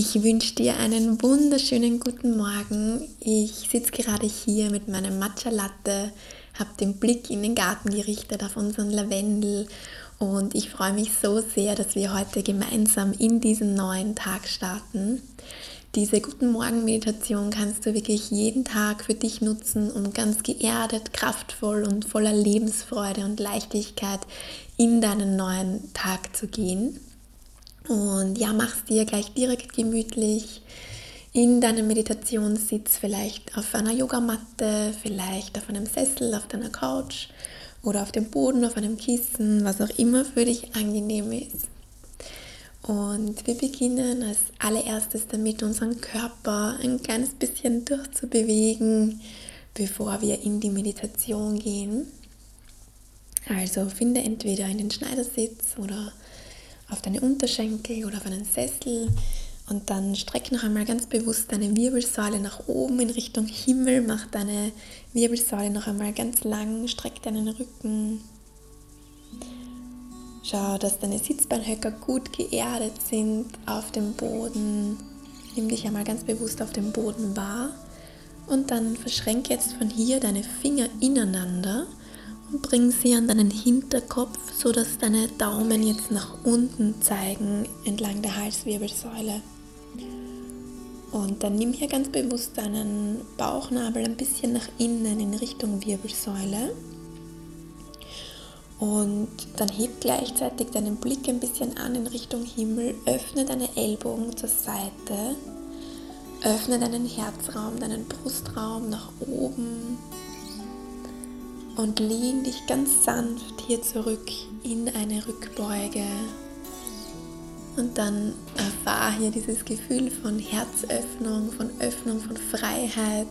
Ich wünsche dir einen wunderschönen guten Morgen. Ich sitze gerade hier mit meinem Matcha Latte, habe den Blick in den Garten gerichtet auf unseren Lavendel und ich freue mich so sehr, dass wir heute gemeinsam in diesen neuen Tag starten. Diese Guten Morgen Meditation kannst du wirklich jeden Tag für dich nutzen, um ganz geerdet, kraftvoll und voller Lebensfreude und Leichtigkeit in deinen neuen Tag zu gehen. Und ja, mach's dir gleich direkt gemütlich in deinem Meditationssitz, vielleicht auf einer Yogamatte, vielleicht auf einem Sessel, auf deiner Couch oder auf dem Boden, auf einem Kissen, was auch immer für dich angenehm ist. Und wir beginnen als allererstes damit, unseren Körper ein kleines bisschen durchzubewegen, bevor wir in die Meditation gehen. Also finde entweder in den Schneidersitz oder auf deine Unterschenkel oder auf einen Sessel und dann streck noch einmal ganz bewusst deine Wirbelsäule nach oben in Richtung Himmel. Mach deine Wirbelsäule noch einmal ganz lang, streck deinen Rücken. Schau, dass deine Sitzbeinhöcker gut geerdet sind auf dem Boden. Nimm dich einmal ganz bewusst auf dem Boden wahr und dann verschränke jetzt von hier deine Finger ineinander bring sie an deinen Hinterkopf, so dass deine Daumen jetzt nach unten zeigen entlang der Halswirbelsäule. Und dann nimm hier ganz bewusst deinen Bauchnabel ein bisschen nach innen in Richtung Wirbelsäule. Und dann heb gleichzeitig deinen Blick ein bisschen an in Richtung Himmel, öffne deine Ellbogen zur Seite, öffne deinen Herzraum, deinen Brustraum nach oben und lehn dich ganz sanft hier zurück in eine Rückbeuge. Und dann erfahr hier dieses Gefühl von Herzöffnung, von Öffnung, von Freiheit.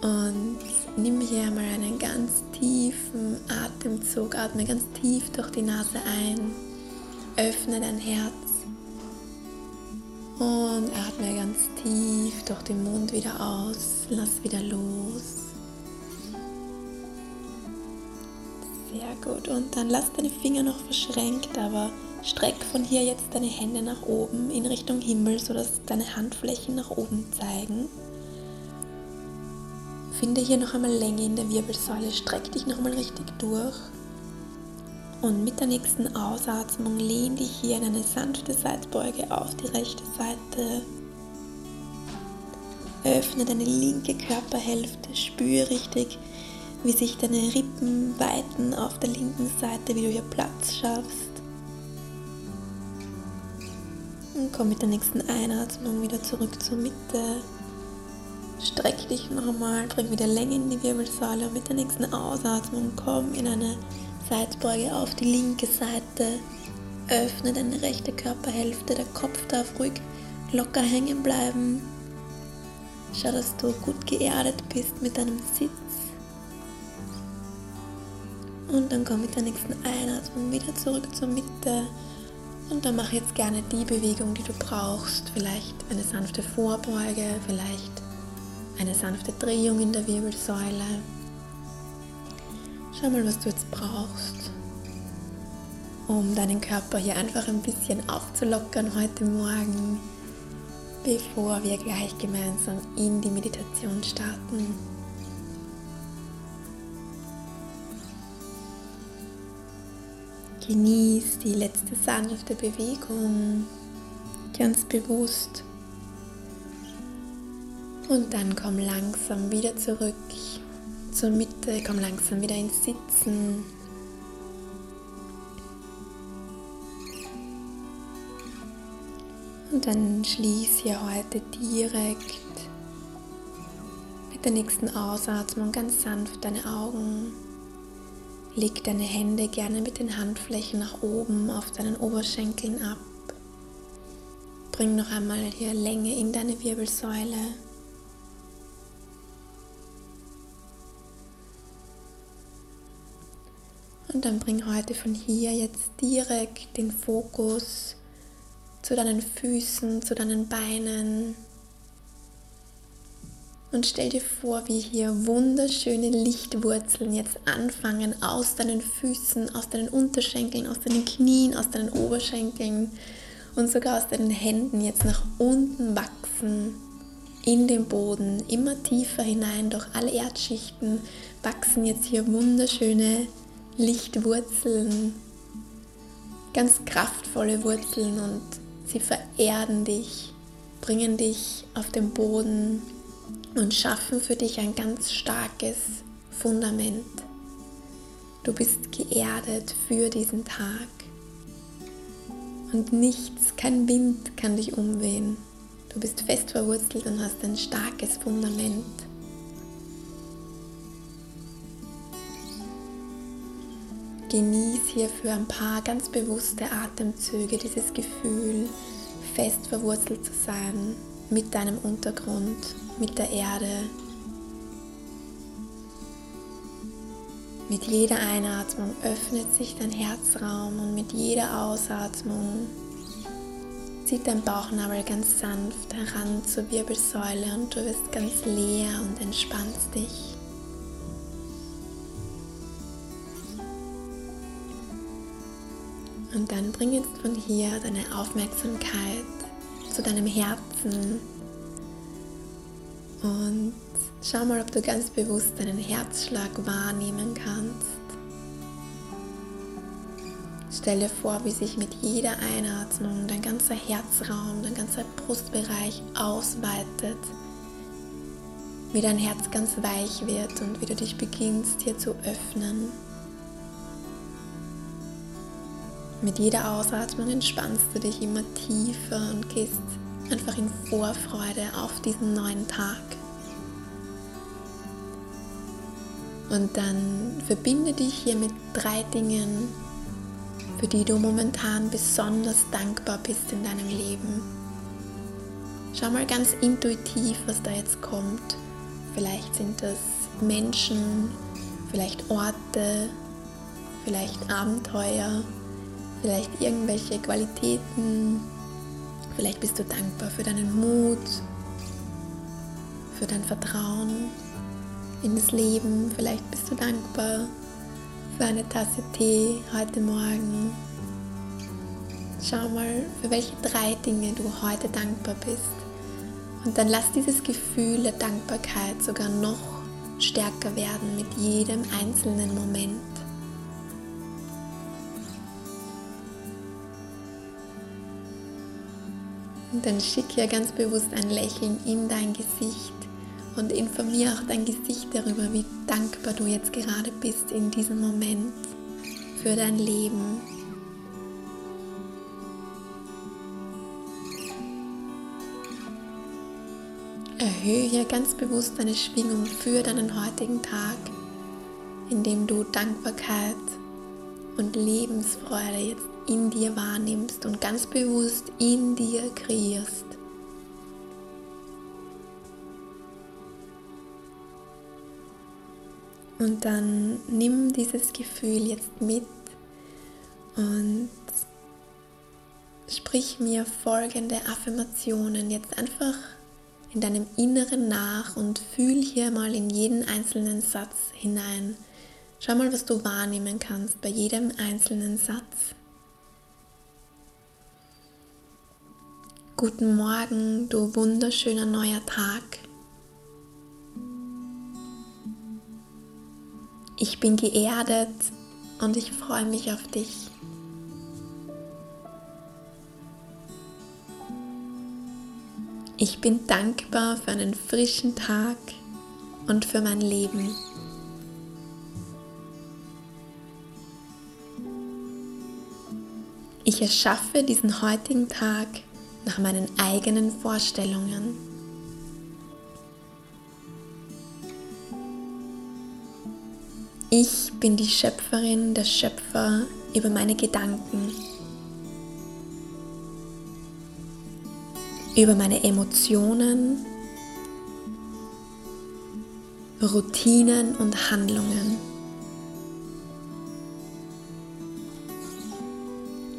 Und nimm hier mal einen ganz tiefen Atemzug, atme ganz tief durch die Nase ein, öffne dein Herz und atme ganz tief durch den Mund wieder aus, lass wieder los. Sehr gut. Und dann lass deine Finger noch verschränkt, aber streck von hier jetzt deine Hände nach oben in Richtung Himmel, sodass deine Handflächen nach oben zeigen. Finde hier noch einmal Länge in der Wirbelsäule, streck dich noch einmal richtig durch. Und mit der nächsten Ausatmung lehn dich hier in eine sanfte Seitbeuge auf die rechte Seite. Öffne deine linke Körperhälfte, spüre richtig, wie sich deine Rippen weiten auf der linken Seite, wie du hier Platz schaffst. Und komm mit der nächsten Einatmung wieder zurück zur Mitte. Streck dich nochmal, bring wieder Länge in die Wirbelsäule und mit der nächsten Ausatmung komm in eine Seitbeuge auf die linke Seite. Öffne deine rechte Körperhälfte, der Kopf darf ruhig locker hängen bleiben. Schau, dass du gut geerdet bist mit deinem Sitz. Und dann komm mit der nächsten Einatmung wieder zurück zur Mitte. Und dann mach jetzt gerne die Bewegung, die du brauchst. Vielleicht eine sanfte Vorbeuge, vielleicht eine sanfte Drehung in der Wirbelsäule. Schau mal, was du jetzt brauchst, um deinen Körper hier einfach ein bisschen aufzulockern heute Morgen, bevor wir gleich gemeinsam in die Meditation starten. Genieß die letzte sanfte Bewegung ganz bewusst. Und dann komm langsam wieder zurück zur Mitte, komm langsam wieder ins Sitzen. Und dann schließ hier heute direkt mit der nächsten Ausatmung ganz sanft deine Augen. Leg deine Hände gerne mit den Handflächen nach oben auf deinen Oberschenkeln ab. Bring noch einmal hier Länge in deine Wirbelsäule. Und dann bring heute von hier jetzt direkt den Fokus zu deinen Füßen, zu deinen Beinen, und stell dir vor, wie hier wunderschöne Lichtwurzeln jetzt anfangen aus deinen Füßen, aus deinen Unterschenkeln, aus deinen Knien, aus deinen Oberschenkeln und sogar aus deinen Händen jetzt nach unten wachsen in den Boden, immer tiefer hinein durch alle Erdschichten wachsen jetzt hier wunderschöne Lichtwurzeln, ganz kraftvolle Wurzeln und sie vererden dich, bringen dich auf den Boden und schaffen für dich ein ganz starkes Fundament. Du bist geerdet für diesen Tag und nichts, kein Wind kann dich umwehen. Du bist fest verwurzelt und hast ein starkes Fundament. Genieß hier für ein paar ganz bewusste Atemzüge dieses Gefühl, fest verwurzelt zu sein mit deinem Untergrund, mit der Erde. Mit jeder Einatmung öffnet sich dein Herzraum und mit jeder Ausatmung zieht dein Bauchnabel ganz sanft heran zur Wirbelsäule und du wirst ganz leer und entspannst dich. Und dann bring jetzt von hier deine Aufmerksamkeit zu deinem Herzen und schau mal, ob du ganz bewusst deinen Herzschlag wahrnehmen kannst. Stell dir vor, wie sich mit jeder Einatmung dein ganzer Herzraum, dein ganzer Brustbereich ausweitet, wie dein Herz ganz weich wird und wie du dich beginnst hier zu öffnen. Mit jeder Ausatmung entspannst du dich immer tiefer und gehst einfach in Vorfreude auf diesen neuen Tag. Und dann verbinde dich hier mit drei Dingen, für die du momentan besonders dankbar bist in deinem Leben. Schau mal ganz intuitiv, was da jetzt kommt. Vielleicht sind das Menschen, vielleicht Orte, vielleicht Abenteuer, vielleicht irgendwelche Qualitäten. Vielleicht bist du dankbar für deinen Mut, für dein Vertrauen in das Leben. Vielleicht bist du dankbar für eine Tasse Tee heute Morgen. Schau mal, für welche drei Dinge du heute dankbar bist. Und dann lass dieses Gefühl der Dankbarkeit sogar noch stärker werden mit jedem einzelnen Moment. Und dann schick hier ganz bewusst ein Lächeln in dein Gesicht und informiere auch dein Gesicht darüber, wie dankbar du jetzt gerade bist in diesem Moment für dein Leben. Erhöhe ganz bewusst deine Schwingung für deinen heutigen Tag, indem du Dankbarkeit und Lebensfreude jetzt in dir wahrnimmst und ganz bewusst in dir kreierst. Und dann nimm dieses Gefühl jetzt mit und sprich mir folgende Affirmationen jetzt einfach in deinem Inneren nach und fühl hier mal in jeden einzelnen Satz hinein. Schau mal, was du wahrnehmen kannst bei jedem einzelnen Satz. Guten Morgen, du wunderschöner neuer Tag. Ich bin geerdet und ich freue mich auf dich. Ich bin dankbar für einen frischen Tag und für mein Leben. Ich erschaffe diesen heutigen Tag nach meinen eigenen Vorstellungen. Ich bin die Schöpferin, der Schöpfer über meine Gedanken, über meine Emotionen, Routinen und Handlungen.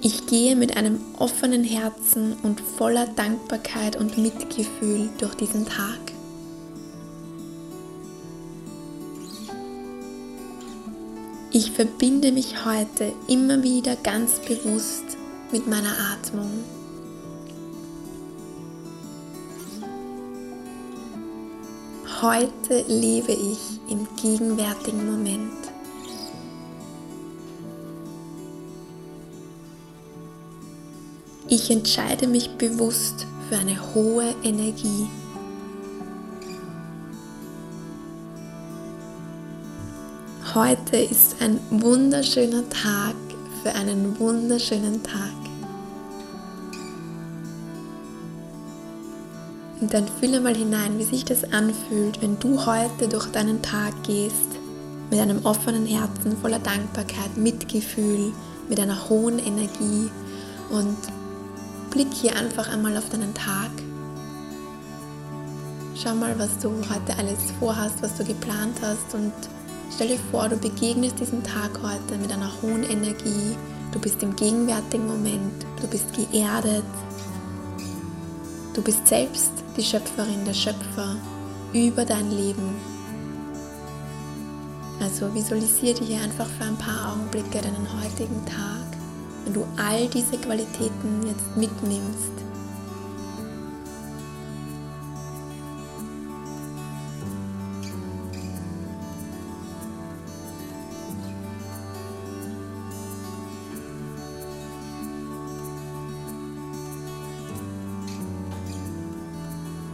Ich gehe mit einem offenen Herzen und voller Dankbarkeit und Mitgefühl durch diesen Tag. Ich verbinde mich heute immer wieder ganz bewusst mit meiner Atmung. Heute lebe ich im gegenwärtigen Moment. Ich entscheide mich bewusst für eine hohe Energie. Heute ist ein wunderschöner Tag für einen wunderschönen Tag. Und dann fühle mal hinein, wie sich das anfühlt, wenn du heute durch deinen Tag gehst, mit einem offenen Herzen voller Dankbarkeit, Mitgefühl, mit einer hohen Energie und blick hier einfach einmal auf deinen Tag. Schau mal, was du heute alles vorhast, was du geplant hast und stell dir vor, du begegnest diesem Tag heute mit einer hohen Energie. Du bist im gegenwärtigen Moment, du bist geerdet, du bist selbst die Schöpferin, der Schöpfer über dein Leben. Also visualisiere dir einfach für ein paar Augenblicke deinen heutigen Tag, wenn du all diese Qualitäten jetzt mitnimmst.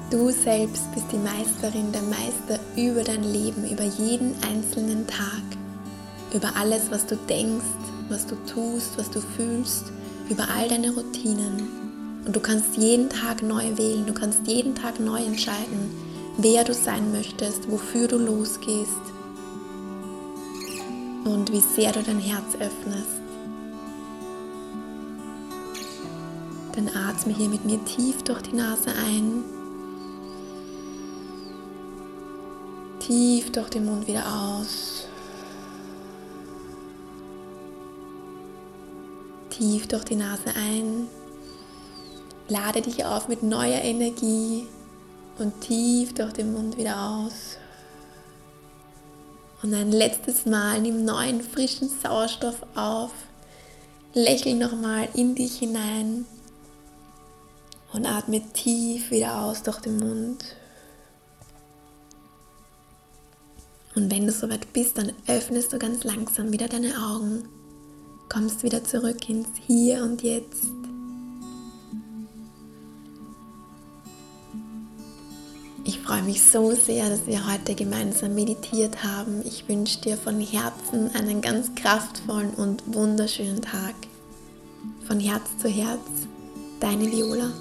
Du selbst bist die Meisterin, der Meister über dein Leben, über jeden einzelnen Tag, über alles, was du denkst, was du tust, was du fühlst, über all deine Routinen. Und du kannst jeden Tag neu wählen, du kannst jeden Tag neu entscheiden, wer du sein möchtest, wofür du losgehst und wie sehr du dein Herz öffnest. Dann atme hier mit mir tief durch die Nase ein Tief durch den Mund wieder aus. Tief durch die Nase ein. Lade dich auf mit neuer Energie und tief durch den Mund wieder aus. Und ein letztes Mal nimm neuen frischen Sauerstoff auf. Lächel nochmal in dich hinein und atme tief wieder aus durch den Mund. Und wenn du soweit bist, dann öffnest du ganz langsam wieder deine Augen, kommst wieder zurück ins Hier und Jetzt. Ich freue mich so sehr, dass wir heute gemeinsam meditiert haben. Ich wünsche dir von Herzen einen ganz kraftvollen und wunderschönen Tag. Von Herz zu Herz, deine Viola.